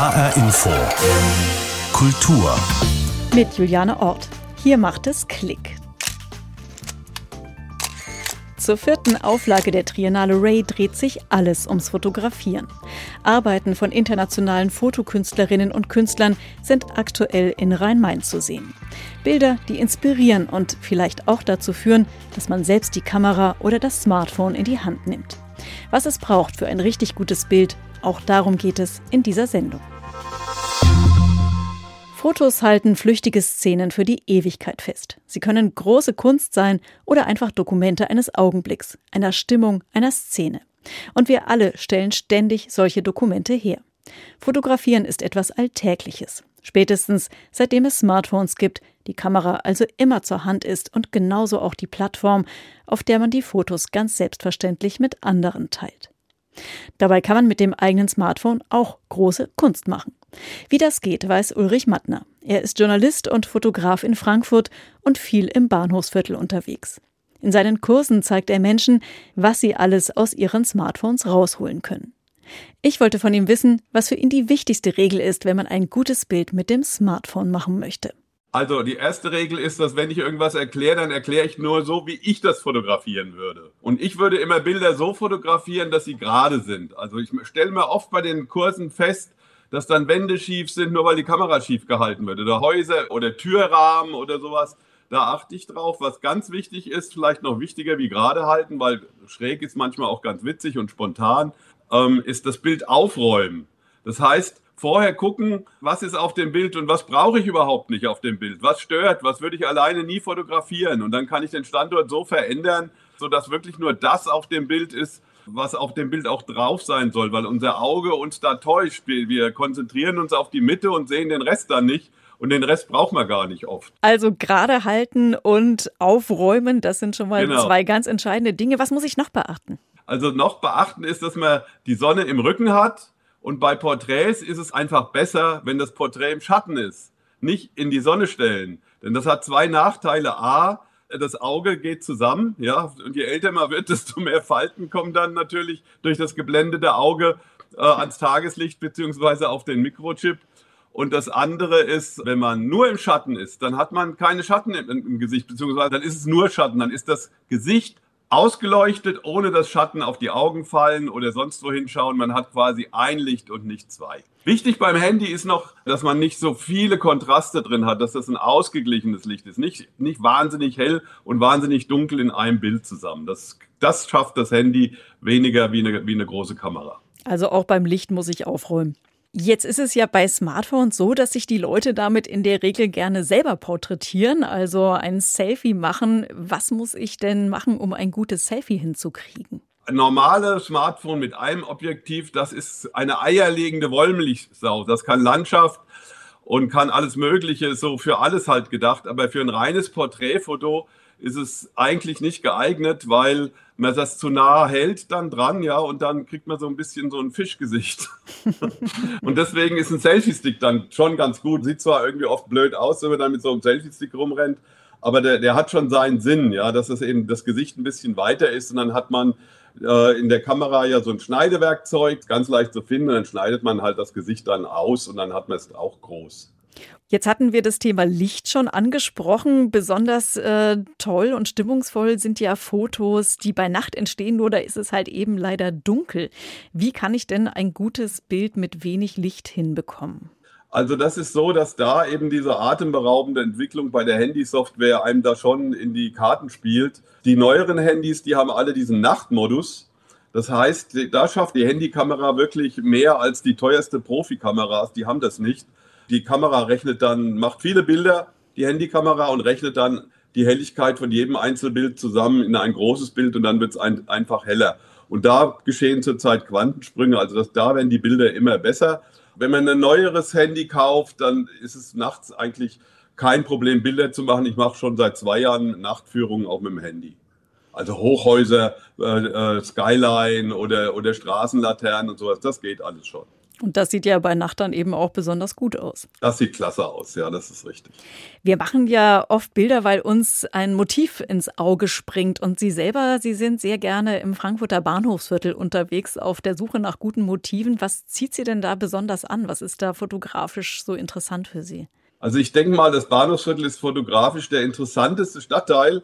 HR Info. Kultur. Mit Juliane Ort. Hier macht es Klick. Zur vierten Auflage der Triennale Ray dreht sich alles ums Fotografieren. Arbeiten von internationalen Fotokünstlerinnen und Künstlern sind aktuell in Rhein-Main zu sehen. Bilder, die inspirieren und vielleicht auch dazu führen, dass man selbst die Kamera oder das Smartphone in die Hand nimmt. Was es braucht für ein richtig gutes Bild, auch darum geht es in dieser Sendung. Fotos halten flüchtige Szenen für die Ewigkeit fest. Sie können große Kunst sein oder einfach Dokumente eines Augenblicks, einer Stimmung, einer Szene. Und wir alle stellen ständig solche Dokumente her. Fotografieren ist etwas Alltägliches. Spätestens seitdem es Smartphones gibt, die Kamera also immer zur Hand ist und genauso auch die Plattform, auf der man die Fotos ganz selbstverständlich mit anderen teilt. Dabei kann man mit dem eigenen Smartphone auch große Kunst machen. Wie das geht, weiß Ulrich Mattner. Er ist Journalist und Fotograf in Frankfurt und viel im Bahnhofsviertel unterwegs. In seinen Kursen zeigt er Menschen, was sie alles aus ihren Smartphones rausholen können. Ich wollte von ihm wissen, was für ihn die wichtigste Regel ist, wenn man ein gutes Bild mit dem Smartphone machen möchte. Also die erste Regel ist, dass wenn ich irgendwas erkläre, dann erkläre ich nur so, wie ich das fotografieren würde. Und ich würde immer Bilder so fotografieren, dass sie gerade sind. Also ich stelle mir oft bei den Kursen fest, dass dann Wände schief sind, nur weil die Kamera schief gehalten wird. Oder Häuser oder Türrahmen oder sowas. Da achte ich drauf. Was ganz wichtig ist, vielleicht noch wichtiger wie gerade halten, weil schräg ist manchmal auch ganz witzig und spontan, ähm, ist das Bild aufräumen. Das heißt, vorher gucken, was ist auf dem Bild und was brauche ich überhaupt nicht auf dem Bild. Was stört, was würde ich alleine nie fotografieren. Und dann kann ich den Standort so verändern, sodass wirklich nur das auf dem Bild ist, was auf dem Bild auch drauf sein soll, weil unser Auge uns da täuscht. Wir konzentrieren uns auf die Mitte und sehen den Rest dann nicht. Und den Rest braucht man gar nicht oft. Also gerade halten und aufräumen, das sind schon mal genau. zwei ganz entscheidende Dinge. Was muss ich noch beachten? Also noch beachten ist, dass man die Sonne im Rücken hat. Und bei Porträts ist es einfach besser, wenn das Porträt im Schatten ist. Nicht in die Sonne stellen. Denn das hat zwei Nachteile. A, das Auge geht zusammen, ja, und je älter man wird, desto mehr Falten kommen dann natürlich durch das geblendete Auge äh, ans Tageslicht beziehungsweise auf den Mikrochip. Und das andere ist, wenn man nur im Schatten ist, dann hat man keine Schatten im, im Gesicht, beziehungsweise dann ist es nur Schatten, dann ist das Gesicht ausgeleuchtet, ohne dass Schatten auf die Augen fallen oder sonst wo hinschauen. Man hat quasi ein Licht und nicht zwei. Wichtig beim Handy ist noch, dass man nicht so viele Kontraste drin hat, dass das ein ausgeglichenes Licht ist. Nicht, nicht wahnsinnig hell und wahnsinnig dunkel in einem Bild zusammen. Das, das schafft das Handy weniger wie eine, wie eine große Kamera. Also auch beim Licht muss ich aufräumen. Jetzt ist es ja bei Smartphones so, dass sich die Leute damit in der Regel gerne selber porträtieren, also ein Selfie machen. Was muss ich denn machen, um ein gutes Selfie hinzukriegen? Ein normales Smartphone mit einem Objektiv, das ist eine eierlegende Wollmilchsau. Das kann Landschaft und kann alles Mögliche, so für alles halt gedacht. Aber für ein reines Porträtfoto ist es eigentlich nicht geeignet, weil man das zu nah hält dann dran, ja, und dann kriegt man so ein bisschen so ein Fischgesicht. und deswegen ist ein Selfie-Stick dann schon ganz gut. Sieht zwar irgendwie oft blöd aus, wenn man dann mit so einem Selfie-Stick rumrennt, aber der, der hat schon seinen Sinn, ja, dass es eben das Gesicht ein bisschen weiter ist und dann hat man äh, in der Kamera ja so ein Schneidewerkzeug, ganz leicht zu finden, und dann schneidet man halt das Gesicht dann aus und dann hat man es auch groß. Jetzt hatten wir das Thema Licht schon angesprochen. Besonders äh, toll und stimmungsvoll sind ja Fotos, die bei Nacht entstehen, nur da ist es halt eben leider dunkel. Wie kann ich denn ein gutes Bild mit wenig Licht hinbekommen? Also das ist so, dass da eben diese atemberaubende Entwicklung bei der Handysoftware einem da schon in die Karten spielt. Die neueren Handys, die haben alle diesen Nachtmodus. Das heißt, da schafft die Handykamera wirklich mehr als die teuerste Profikameras. Die haben das nicht. Die Kamera rechnet dann, macht viele Bilder, die Handykamera, und rechnet dann die Helligkeit von jedem Einzelbild zusammen in ein großes Bild und dann wird es ein, einfach heller. Und da geschehen zurzeit Quantensprünge, also das, da werden die Bilder immer besser. Wenn man ein neueres Handy kauft, dann ist es nachts eigentlich kein Problem, Bilder zu machen. Ich mache schon seit zwei Jahren Nachtführungen auch mit dem Handy. Also Hochhäuser, äh, äh, Skyline oder, oder Straßenlaternen und sowas, das geht alles schon. Und das sieht ja bei Nacht dann eben auch besonders gut aus. Das sieht klasse aus, ja, das ist richtig. Wir machen ja oft Bilder, weil uns ein Motiv ins Auge springt. Und Sie selber, Sie sind sehr gerne im Frankfurter Bahnhofsviertel unterwegs auf der Suche nach guten Motiven. Was zieht Sie denn da besonders an? Was ist da fotografisch so interessant für Sie? Also ich denke mal, das Bahnhofsviertel ist fotografisch der interessanteste Stadtteil,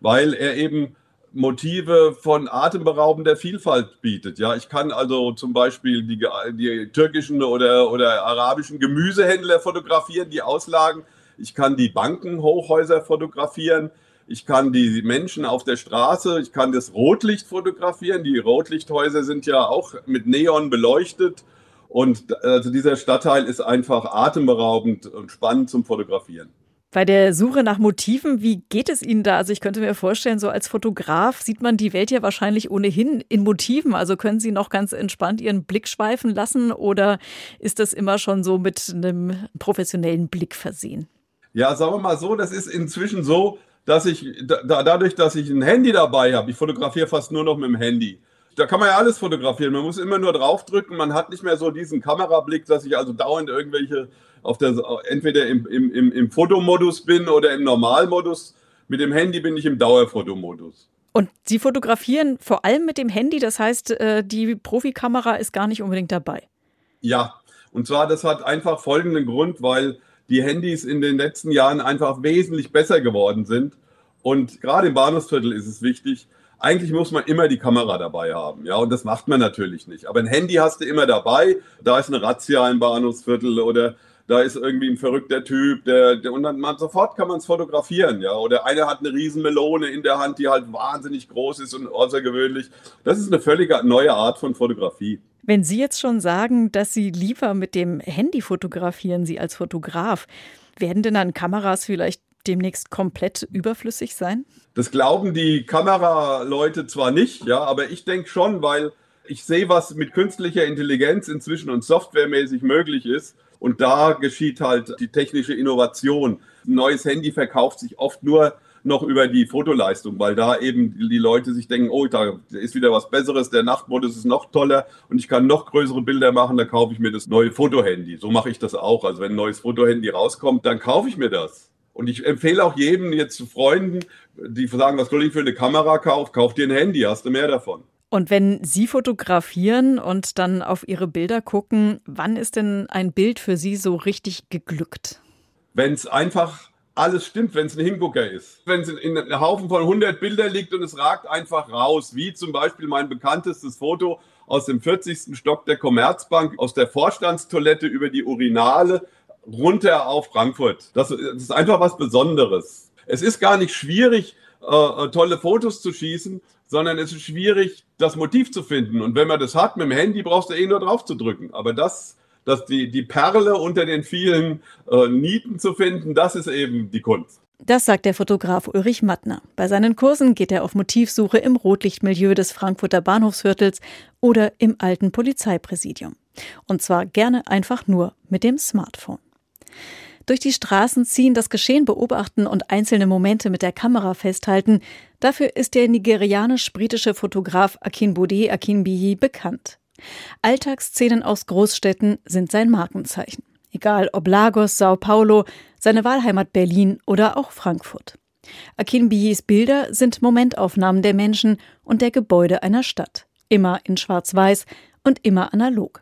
weil er eben Motive von atemberaubender Vielfalt bietet. Ja, ich kann also zum Beispiel die, die türkischen oder, oder arabischen Gemüsehändler fotografieren, die Auslagen. Ich kann die Bankenhochhäuser fotografieren. Ich kann die Menschen auf der Straße, ich kann das Rotlicht fotografieren. Die Rotlichthäuser sind ja auch mit Neon beleuchtet. Und also dieser Stadtteil ist einfach atemberaubend und spannend zum Fotografieren. Bei der Suche nach Motiven, wie geht es Ihnen da? Also ich könnte mir vorstellen, so als Fotograf sieht man die Welt ja wahrscheinlich ohnehin in Motiven. Also können Sie noch ganz entspannt Ihren Blick schweifen lassen oder ist das immer schon so mit einem professionellen Blick versehen? Ja, sagen wir mal so, das ist inzwischen so, dass ich da, dadurch, dass ich ein Handy dabei habe, ich fotografiere fast nur noch mit dem Handy. Da kann man ja alles fotografieren. Man muss immer nur draufdrücken. Man hat nicht mehr so diesen Kamerablick, dass ich also dauernd irgendwelche auf der, entweder im, im, im, im Fotomodus bin oder im Normalmodus. Mit dem Handy bin ich im Dauerfotomodus. Und Sie fotografieren vor allem mit dem Handy, das heißt, äh, die Profikamera ist gar nicht unbedingt dabei. Ja, und zwar, das hat einfach folgenden Grund, weil die Handys in den letzten Jahren einfach wesentlich besser geworden sind. Und gerade im Bahnhofsviertel ist es wichtig, eigentlich muss man immer die Kamera dabei haben, ja, und das macht man natürlich nicht. Aber ein Handy hast du immer dabei, da ist eine Razzia im Bahnhofsviertel oder da ist irgendwie ein verrückter Typ, der, der und dann man, sofort kann man es fotografieren, ja. Oder einer hat eine Riesenmelone in der Hand, die halt wahnsinnig groß ist und außergewöhnlich. Das ist eine völlig neue Art von Fotografie. Wenn Sie jetzt schon sagen, dass Sie lieber mit dem Handy fotografieren, Sie als Fotograf, werden denn dann Kameras vielleicht demnächst komplett überflüssig sein? Das glauben die Kameraleute zwar nicht, ja, aber ich denke schon, weil ich sehe, was mit künstlicher Intelligenz inzwischen und softwaremäßig möglich ist. Und da geschieht halt die technische Innovation. Ein neues Handy verkauft sich oft nur noch über die Fotoleistung, weil da eben die Leute sich denken, oh, da ist wieder was Besseres, der Nachtmodus ist noch toller und ich kann noch größere Bilder machen, dann kaufe ich mir das neue Fotohandy. So mache ich das auch. Also wenn ein neues Fotohandy rauskommt, dann kaufe ich mir das. Und ich empfehle auch jedem jetzt zu Freunden, die sagen, was soll ich für eine Kamera kaufen? Kauf dir ein Handy, hast du mehr davon. Und wenn Sie fotografieren und dann auf Ihre Bilder gucken, wann ist denn ein Bild für Sie so richtig geglückt? Wenn es einfach alles stimmt, wenn es ein Hingucker ist. Wenn es in einem Haufen von 100 Bilder liegt und es ragt einfach raus, wie zum Beispiel mein bekanntestes Foto aus dem 40. Stock der Commerzbank, aus der Vorstandstoilette über die Urinale runter auf Frankfurt. Das, das ist einfach was Besonderes. Es ist gar nicht schwierig, äh, tolle Fotos zu schießen, sondern es ist schwierig, das Motiv zu finden. Und wenn man das hat, mit dem Handy brauchst du eh nur drauf zu drücken. Aber das, dass die, die Perle unter den vielen äh, Nieten zu finden, das ist eben die Kunst. Das sagt der Fotograf Ulrich Mattner. Bei seinen Kursen geht er auf Motivsuche im Rotlichtmilieu des Frankfurter Bahnhofsviertels oder im alten Polizeipräsidium. Und zwar gerne einfach nur mit dem Smartphone. Durch die Straßen ziehen, das Geschehen beobachten und einzelne Momente mit der Kamera festhalten. Dafür ist der nigerianisch-britische Fotograf Akinbode Akinbiyi bekannt. Alltagsszenen aus Großstädten sind sein Markenzeichen. Egal ob Lagos, Sao Paulo, seine Wahlheimat Berlin oder auch Frankfurt. Akinbiyis Bilder sind Momentaufnahmen der Menschen und der Gebäude einer Stadt. Immer in Schwarz-Weiß und immer analog.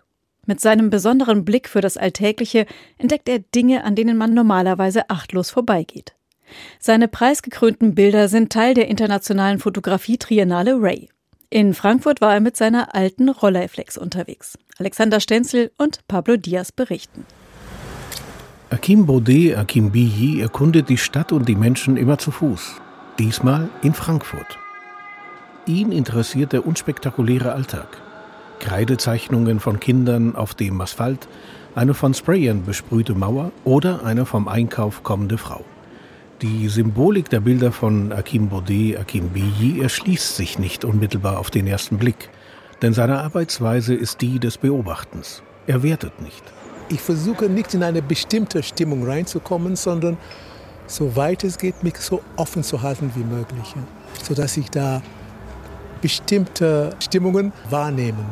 Mit seinem besonderen Blick für das Alltägliche entdeckt er Dinge, an denen man normalerweise achtlos vorbeigeht. Seine preisgekrönten Bilder sind Teil der internationalen Fotografie-Triennale Ray. In Frankfurt war er mit seiner alten Rolleiflex unterwegs. Alexander Stenzel und Pablo Diaz berichten. Akim Baudet, Akim Biyi erkundet die Stadt und die Menschen immer zu Fuß. Diesmal in Frankfurt. Ihn interessiert der unspektakuläre Alltag. Kreidezeichnungen von Kindern auf dem Asphalt, eine von Sprayern besprühte Mauer oder eine vom Einkauf kommende Frau. Die Symbolik der Bilder von Akim Baudet, Akim Biyi erschließt sich nicht unmittelbar auf den ersten Blick, denn seine Arbeitsweise ist die des Beobachtens. Er wertet nicht. Ich versuche nicht in eine bestimmte Stimmung reinzukommen, sondern soweit es geht, mich so offen zu halten wie möglich, sodass ich da bestimmte Stimmungen wahrnehmen.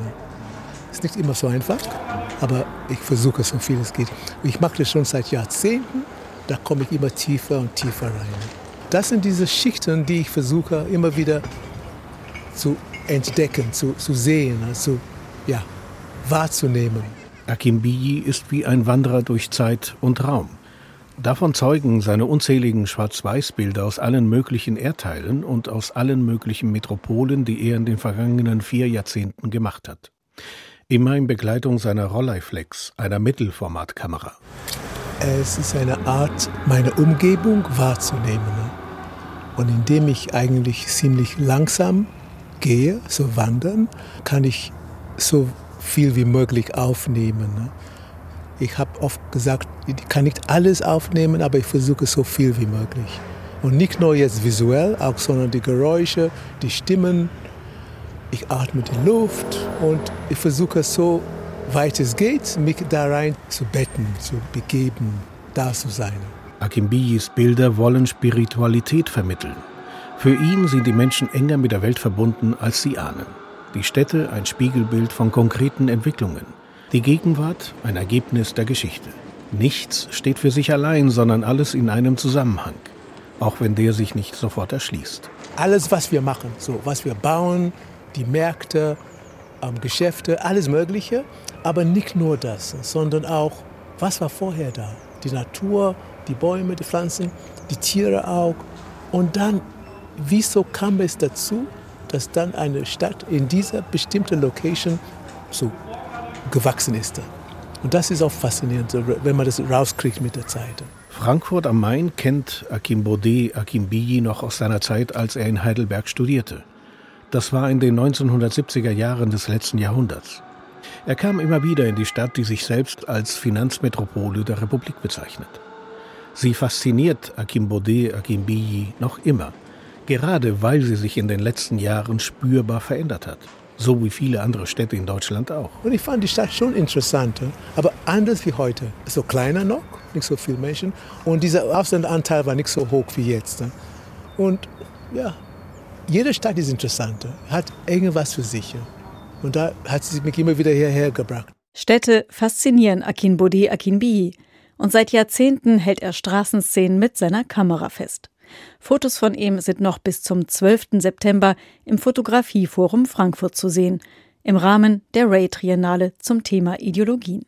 Ist nicht immer so einfach, aber ich versuche so viel es geht. Ich mache das schon seit Jahrzehnten, da komme ich immer tiefer und tiefer rein. Das sind diese Schichten, die ich versuche immer wieder zu entdecken, zu, zu sehen, also ja, wahrzunehmen. Akimbiyi ist wie ein Wanderer durch Zeit und Raum. Davon zeugen seine unzähligen Schwarz-Weiß-Bilder aus allen möglichen Erdteilen und aus allen möglichen Metropolen, die er in den vergangenen vier Jahrzehnten gemacht hat. Immer in Begleitung seiner Rolleiflex, einer Mittelformatkamera. Es ist eine Art, meine Umgebung wahrzunehmen. Und indem ich eigentlich ziemlich langsam gehe, so wandern, kann ich so viel wie möglich aufnehmen. Ich habe oft gesagt, ich kann nicht alles aufnehmen, aber ich versuche so viel wie möglich. Und nicht nur jetzt visuell, auch sondern die Geräusche, die Stimmen. Ich atme die Luft und ich versuche so weit es geht, mich da rein zu betten, zu begeben, da zu sein. Akimbiyis Bilder wollen Spiritualität vermitteln. Für ihn sind die Menschen enger mit der Welt verbunden, als sie ahnen. Die Städte ein Spiegelbild von konkreten Entwicklungen. Die Gegenwart ein Ergebnis der Geschichte. Nichts steht für sich allein, sondern alles in einem Zusammenhang, auch wenn der sich nicht sofort erschließt. Alles, was wir machen, so was wir bauen, die Märkte, ähm, Geschäfte, alles Mögliche, aber nicht nur das, sondern auch, was war vorher da? Die Natur, die Bäume, die Pflanzen, die Tiere auch. Und dann, wieso kam es dazu, dass dann eine Stadt in dieser bestimmten Location so gewachsen ist. Und das ist auch faszinierend, wenn man das rauskriegt mit der Zeit. Frankfurt am Main kennt Akim Baudet Akimbiyi noch aus seiner Zeit, als er in Heidelberg studierte. Das war in den 1970er Jahren des letzten Jahrhunderts. Er kam immer wieder in die Stadt, die sich selbst als Finanzmetropole der Republik bezeichnet. Sie fasziniert Akim Baudet Akimbiyi noch immer, gerade weil sie sich in den letzten Jahren spürbar verändert hat. So wie viele andere Städte in Deutschland auch. Und ich fand die Stadt schon interessant, aber anders wie heute. So kleiner noch, nicht so viele Menschen. Und dieser Ausländeranteil war nicht so hoch wie jetzt. Und ja, jede Stadt ist interessant, hat irgendwas für sich. Und da hat sie mich immer wieder hierher gebracht. Städte faszinieren Akin Bode Akinbiyi. Und seit Jahrzehnten hält er Straßenszenen mit seiner Kamera fest. Fotos von ihm sind noch bis zum 12. September im Fotografieforum Frankfurt zu sehen, im Rahmen der Ray Triennale zum Thema Ideologien.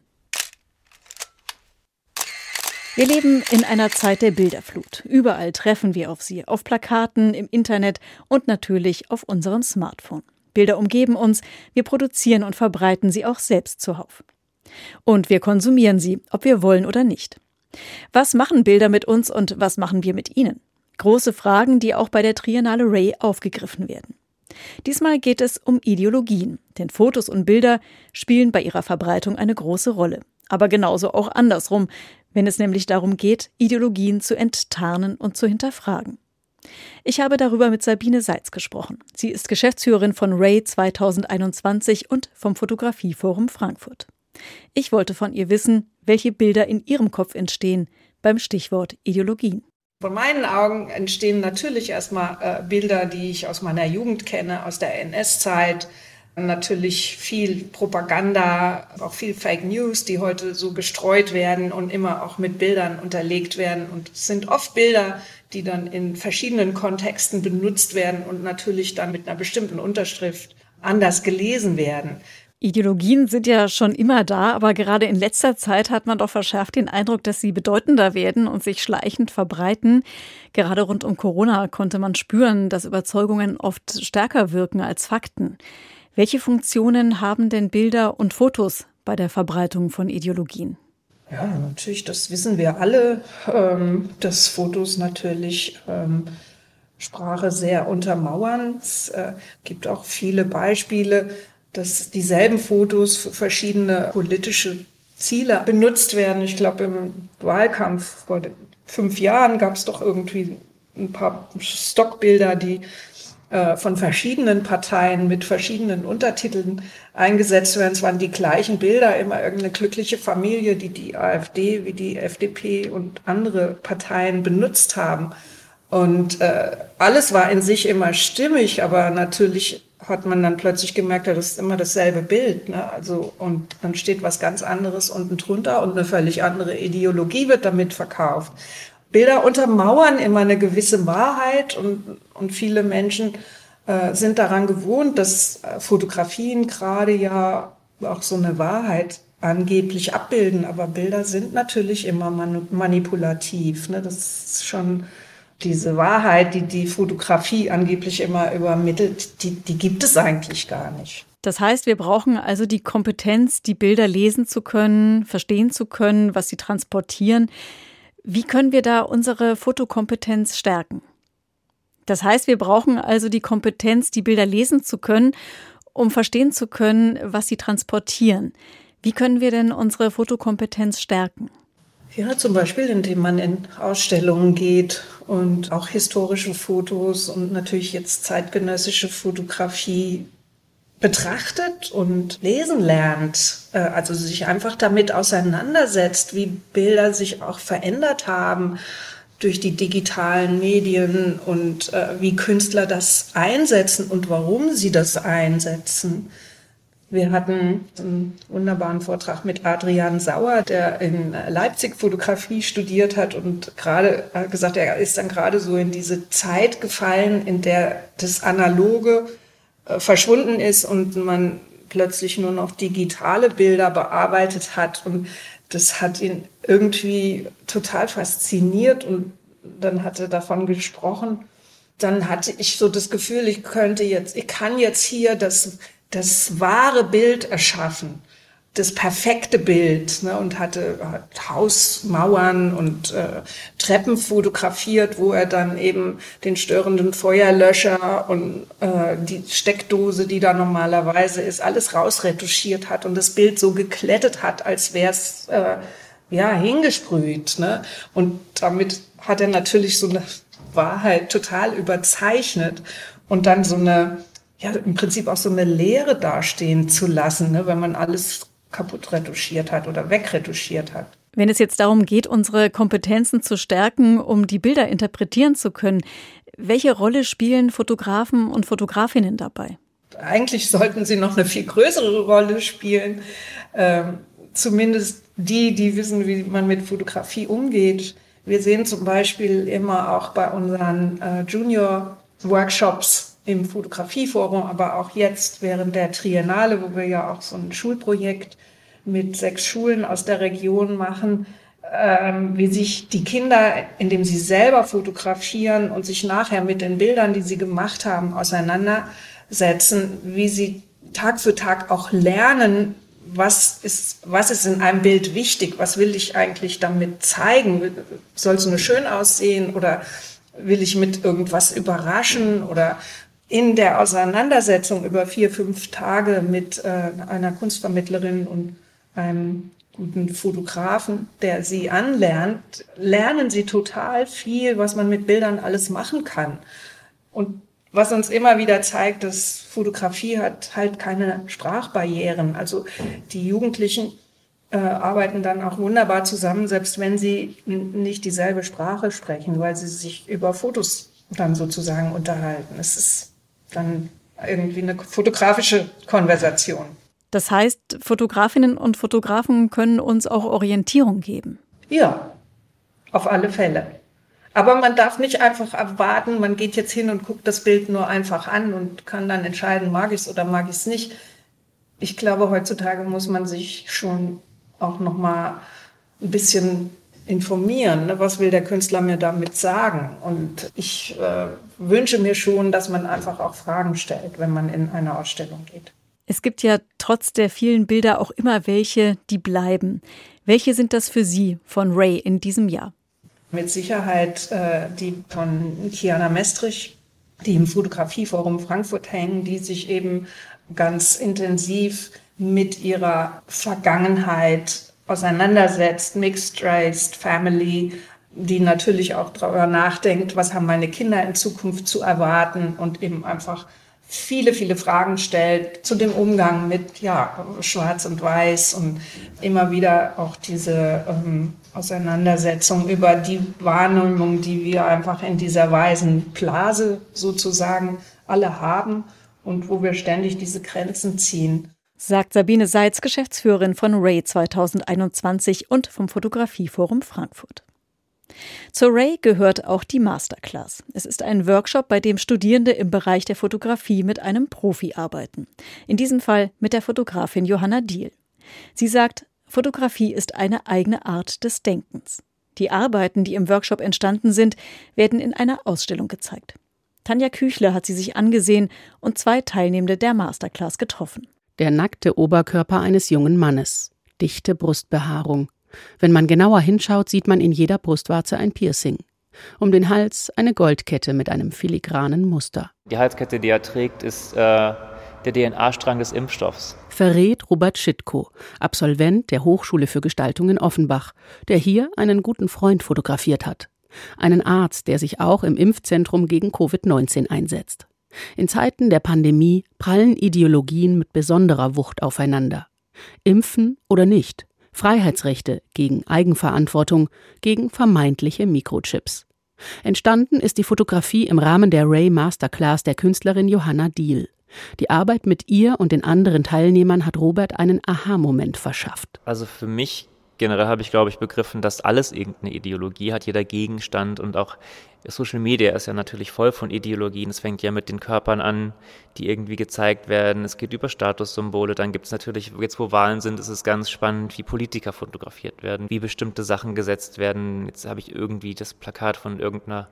Wir leben in einer Zeit der Bilderflut. Überall treffen wir auf sie, auf Plakaten, im Internet und natürlich auf unserem Smartphone. Bilder umgeben uns, wir produzieren und verbreiten sie auch selbst zuhauf. Und wir konsumieren sie, ob wir wollen oder nicht. Was machen Bilder mit uns und was machen wir mit ihnen? Große Fragen, die auch bei der Triennale Ray aufgegriffen werden. Diesmal geht es um Ideologien, denn Fotos und Bilder spielen bei ihrer Verbreitung eine große Rolle. Aber genauso auch andersrum, wenn es nämlich darum geht, Ideologien zu enttarnen und zu hinterfragen. Ich habe darüber mit Sabine Seitz gesprochen. Sie ist Geschäftsführerin von Ray 2021 und vom Fotografieforum Frankfurt. Ich wollte von ihr wissen, welche Bilder in ihrem Kopf entstehen beim Stichwort Ideologien. Von meinen Augen entstehen natürlich erstmal äh, Bilder, die ich aus meiner Jugend kenne, aus der NS-Zeit. Natürlich viel Propaganda, auch viel Fake News, die heute so gestreut werden und immer auch mit Bildern unterlegt werden. Und es sind oft Bilder, die dann in verschiedenen Kontexten benutzt werden und natürlich dann mit einer bestimmten Unterschrift anders gelesen werden. Ideologien sind ja schon immer da, aber gerade in letzter Zeit hat man doch verschärft den Eindruck, dass sie bedeutender werden und sich schleichend verbreiten. Gerade rund um Corona konnte man spüren, dass Überzeugungen oft stärker wirken als Fakten. Welche Funktionen haben denn Bilder und Fotos bei der Verbreitung von Ideologien? Ja, natürlich, das wissen wir alle, ähm, dass Fotos natürlich ähm, Sprache sehr untermauern. Es äh, gibt auch viele Beispiele, dass dieselben Fotos für verschiedene politische Ziele benutzt werden. Ich glaube, im Wahlkampf vor fünf Jahren gab es doch irgendwie ein paar Stockbilder, die äh, von verschiedenen Parteien mit verschiedenen Untertiteln eingesetzt werden. Es waren die gleichen Bilder, immer irgendeine glückliche Familie, die die AfD wie die FDP und andere Parteien benutzt haben. Und äh, alles war in sich immer stimmig, aber natürlich hat man dann plötzlich gemerkt, das ist immer dasselbe Bild. Ne? Also, und dann steht was ganz anderes unten drunter und eine völlig andere Ideologie wird damit verkauft. Bilder untermauern immer eine gewisse Wahrheit und, und viele Menschen äh, sind daran gewohnt, dass äh, Fotografien gerade ja auch so eine Wahrheit angeblich abbilden, aber Bilder sind natürlich immer manipulativ. Ne? Das ist schon diese Wahrheit, die die Fotografie angeblich immer übermittelt, die, die gibt es eigentlich gar nicht. Das heißt, wir brauchen also die Kompetenz, die Bilder lesen zu können, verstehen zu können, was sie transportieren. Wie können wir da unsere Fotokompetenz stärken? Das heißt, wir brauchen also die Kompetenz, die Bilder lesen zu können, um verstehen zu können, was sie transportieren. Wie können wir denn unsere Fotokompetenz stärken? Ja, zum Beispiel, indem man in Ausstellungen geht und auch historische Fotos und natürlich jetzt zeitgenössische Fotografie betrachtet und lesen lernt, äh, also sich einfach damit auseinandersetzt, wie Bilder sich auch verändert haben durch die digitalen Medien und äh, wie Künstler das einsetzen und warum sie das einsetzen. Wir hatten einen wunderbaren Vortrag mit Adrian Sauer, der in Leipzig Fotografie studiert hat und gerade gesagt, er ist dann gerade so in diese Zeit gefallen, in der das Analoge äh, verschwunden ist und man plötzlich nur noch digitale Bilder bearbeitet hat und das hat ihn irgendwie total fasziniert und dann hat er davon gesprochen. Dann hatte ich so das Gefühl, ich könnte jetzt, ich kann jetzt hier das das wahre Bild erschaffen, das perfekte Bild ne, und hatte hat Hausmauern und äh, Treppen fotografiert, wo er dann eben den störenden Feuerlöscher und äh, die Steckdose, die da normalerweise ist, alles rausretuschiert hat und das Bild so geklettet hat, als wäre es äh, ja hingesprüht. Ne? Und damit hat er natürlich so eine Wahrheit total überzeichnet und dann so eine ja, im Prinzip auch so eine Leere dastehen zu lassen, ne, wenn man alles kaputt retuschiert hat oder wegretuschiert hat. Wenn es jetzt darum geht, unsere Kompetenzen zu stärken, um die Bilder interpretieren zu können, welche Rolle spielen Fotografen und Fotografinnen dabei? Eigentlich sollten sie noch eine viel größere Rolle spielen. Ähm, zumindest die, die wissen, wie man mit Fotografie umgeht. Wir sehen zum Beispiel immer auch bei unseren äh, Junior-Workshops, im Fotografieforum, aber auch jetzt während der Triennale, wo wir ja auch so ein Schulprojekt mit sechs Schulen aus der Region machen, ähm, wie sich die Kinder, indem sie selber fotografieren und sich nachher mit den Bildern, die sie gemacht haben, auseinandersetzen, wie sie Tag für Tag auch lernen, was ist, was ist in einem Bild wichtig, was will ich eigentlich damit zeigen, soll es nur schön aussehen oder will ich mit irgendwas überraschen oder in der Auseinandersetzung über vier, fünf Tage mit äh, einer Kunstvermittlerin und einem guten Fotografen, der sie anlernt, lernen sie total viel, was man mit Bildern alles machen kann. Und was uns immer wieder zeigt, dass Fotografie hat halt keine Sprachbarrieren. Also die Jugendlichen äh, arbeiten dann auch wunderbar zusammen, selbst wenn sie nicht dieselbe Sprache sprechen, weil sie sich über Fotos dann sozusagen unterhalten. Es ist dann irgendwie eine fotografische Konversation. Das heißt, Fotografinnen und Fotografen können uns auch Orientierung geben. Ja, auf alle Fälle. Aber man darf nicht einfach erwarten, man geht jetzt hin und guckt das Bild nur einfach an und kann dann entscheiden, mag ich es oder mag ich es nicht. Ich glaube, heutzutage muss man sich schon auch noch mal ein bisschen informieren. Ne? Was will der Künstler mir damit sagen? Und ich äh, wünsche mir schon, dass man einfach auch Fragen stellt, wenn man in eine Ausstellung geht. Es gibt ja trotz der vielen Bilder auch immer welche, die bleiben. Welche sind das für Sie von Ray in diesem Jahr? Mit Sicherheit äh, die von Kiana Mestrich, die im Fotografieforum Frankfurt hängen, die sich eben ganz intensiv mit ihrer Vergangenheit auseinandersetzt, Mixed Race, Family, die natürlich auch darüber nachdenkt, was haben meine Kinder in Zukunft zu erwarten und eben einfach viele, viele Fragen stellt zu dem Umgang mit ja, Schwarz und Weiß und immer wieder auch diese ähm, Auseinandersetzung über die Wahrnehmung, die wir einfach in dieser weisen Blase sozusagen alle haben und wo wir ständig diese Grenzen ziehen. Sagt Sabine Seitz, Geschäftsführerin von Ray 2021 und vom Fotografieforum Frankfurt. Zur Ray gehört auch die Masterclass. Es ist ein Workshop, bei dem Studierende im Bereich der Fotografie mit einem Profi arbeiten. In diesem Fall mit der Fotografin Johanna Diehl. Sie sagt, Fotografie ist eine eigene Art des Denkens. Die Arbeiten, die im Workshop entstanden sind, werden in einer Ausstellung gezeigt. Tanja Küchler hat sie sich angesehen und zwei Teilnehmende der Masterclass getroffen. Der nackte Oberkörper eines jungen Mannes, dichte Brustbehaarung, wenn man genauer hinschaut, sieht man in jeder Brustwarze ein Piercing. Um den Hals eine Goldkette mit einem filigranen Muster. Die Halskette, die er trägt, ist äh, der DNA-Strang des Impfstoffs. Verrät Robert Schitko, Absolvent der Hochschule für Gestaltung in Offenbach, der hier einen guten Freund fotografiert hat. Einen Arzt, der sich auch im Impfzentrum gegen Covid-19 einsetzt. In Zeiten der Pandemie prallen Ideologien mit besonderer Wucht aufeinander. Impfen oder nicht? Freiheitsrechte gegen Eigenverantwortung, gegen vermeintliche Mikrochips. Entstanden ist die Fotografie im Rahmen der Ray Masterclass der Künstlerin Johanna Diehl. Die Arbeit mit ihr und den anderen Teilnehmern hat Robert einen Aha-Moment verschafft. Also für mich generell habe ich, glaube ich, begriffen, dass alles irgendeine Ideologie hat, jeder Gegenstand und auch Social Media ist ja natürlich voll von Ideologien. Es fängt ja mit den Körpern an, die irgendwie gezeigt werden. Es geht über Statussymbole. Dann gibt es natürlich, jetzt wo Wahlen sind, ist es ganz spannend, wie Politiker fotografiert werden, wie bestimmte Sachen gesetzt werden. Jetzt habe ich irgendwie das Plakat von irgendeiner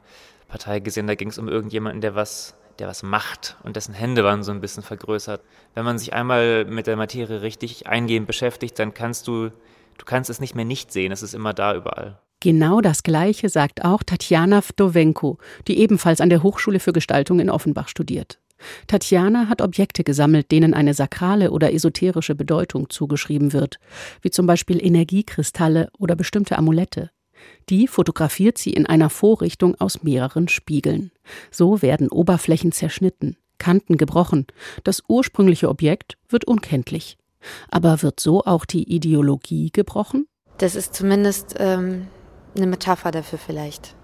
Partei gesehen, da ging es um irgendjemanden, der was der was macht und dessen Hände waren so ein bisschen vergrößert. Wenn man sich einmal mit der Materie richtig eingehend beschäftigt, dann kannst du Du kannst es nicht mehr nicht sehen, es ist immer da überall. Genau das Gleiche sagt auch Tatjana Vdovenko, die ebenfalls an der Hochschule für Gestaltung in Offenbach studiert. Tatjana hat Objekte gesammelt, denen eine sakrale oder esoterische Bedeutung zugeschrieben wird, wie zum Beispiel Energiekristalle oder bestimmte Amulette. Die fotografiert sie in einer Vorrichtung aus mehreren Spiegeln. So werden Oberflächen zerschnitten, Kanten gebrochen, das ursprüngliche Objekt wird unkenntlich. Aber wird so auch die Ideologie gebrochen? Das ist zumindest ähm, eine Metapher dafür vielleicht.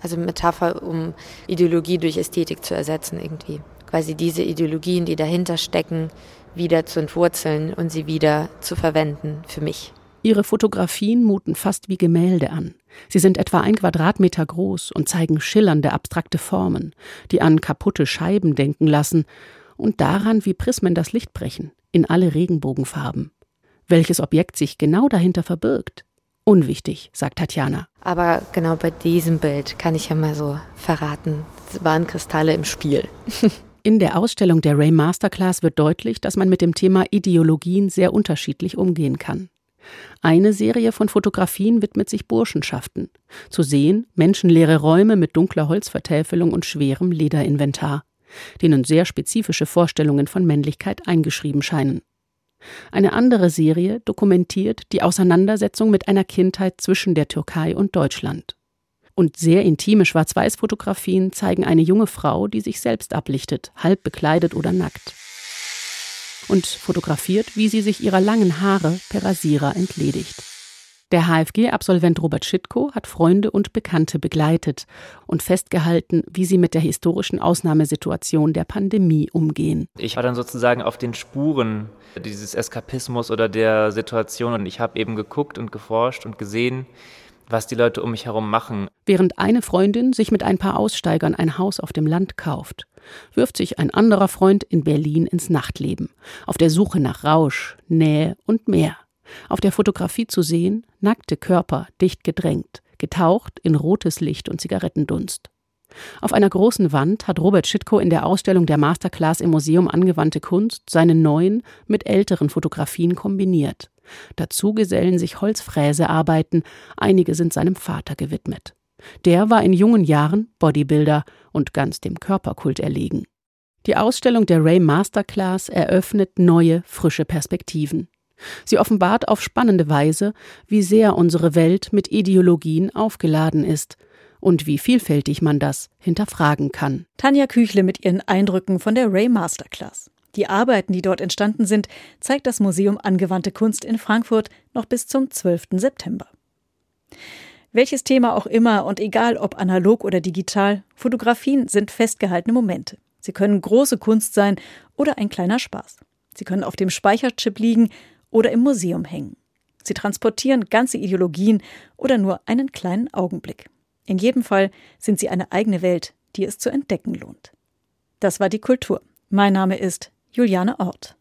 Also Metapher, um Ideologie durch Ästhetik zu ersetzen irgendwie. Quasi diese Ideologien, die dahinter stecken, wieder zu entwurzeln und sie wieder zu verwenden für mich. Ihre Fotografien muten fast wie Gemälde an. Sie sind etwa ein Quadratmeter groß und zeigen schillernde abstrakte Formen, die an kaputte Scheiben denken lassen und daran, wie Prismen das Licht brechen in alle Regenbogenfarben. Welches Objekt sich genau dahinter verbirgt? Unwichtig, sagt Tatjana. Aber genau bei diesem Bild kann ich ja mal so verraten, es waren Kristalle im Spiel. In der Ausstellung der Ray Masterclass wird deutlich, dass man mit dem Thema Ideologien sehr unterschiedlich umgehen kann. Eine Serie von Fotografien widmet sich Burschenschaften. Zu sehen menschenleere Räume mit dunkler Holzvertäfelung und schwerem Lederinventar denen sehr spezifische Vorstellungen von Männlichkeit eingeschrieben scheinen. Eine andere Serie dokumentiert die Auseinandersetzung mit einer Kindheit zwischen der Türkei und Deutschland. Und sehr intime Schwarz-Weiß-Fotografien zeigen eine junge Frau, die sich selbst ablichtet, halb bekleidet oder nackt. Und fotografiert, wie sie sich ihrer langen Haare per Rasierer entledigt. Der HFG-Absolvent Robert Schitko hat Freunde und Bekannte begleitet und festgehalten, wie sie mit der historischen Ausnahmesituation der Pandemie umgehen. Ich war dann sozusagen auf den Spuren dieses Eskapismus oder der Situation und ich habe eben geguckt und geforscht und gesehen, was die Leute um mich herum machen. Während eine Freundin sich mit ein paar Aussteigern ein Haus auf dem Land kauft, wirft sich ein anderer Freund in Berlin ins Nachtleben, auf der Suche nach Rausch, Nähe und mehr. Auf der Fotografie zu sehen, nackte Körper, dicht gedrängt, getaucht in rotes Licht und Zigarettendunst. Auf einer großen Wand hat Robert Schitko in der Ausstellung der Masterclass im Museum Angewandte Kunst seine neuen mit älteren Fotografien kombiniert. Dazu gesellen sich Holzfräsearbeiten, einige sind seinem Vater gewidmet. Der war in jungen Jahren Bodybuilder und ganz dem Körperkult erlegen. Die Ausstellung der Ray Masterclass eröffnet neue, frische Perspektiven. Sie offenbart auf spannende Weise, wie sehr unsere Welt mit Ideologien aufgeladen ist und wie vielfältig man das hinterfragen kann. Tanja Küchle mit ihren Eindrücken von der Ray Masterclass. Die Arbeiten, die dort entstanden sind, zeigt das Museum Angewandte Kunst in Frankfurt noch bis zum 12. September. Welches Thema auch immer und egal ob analog oder digital, Fotografien sind festgehaltene Momente. Sie können große Kunst sein oder ein kleiner Spaß. Sie können auf dem Speicherchip liegen oder im Museum hängen. Sie transportieren ganze Ideologien oder nur einen kleinen Augenblick. In jedem Fall sind sie eine eigene Welt, die es zu entdecken lohnt. Das war die Kultur. Mein Name ist Juliane Ort.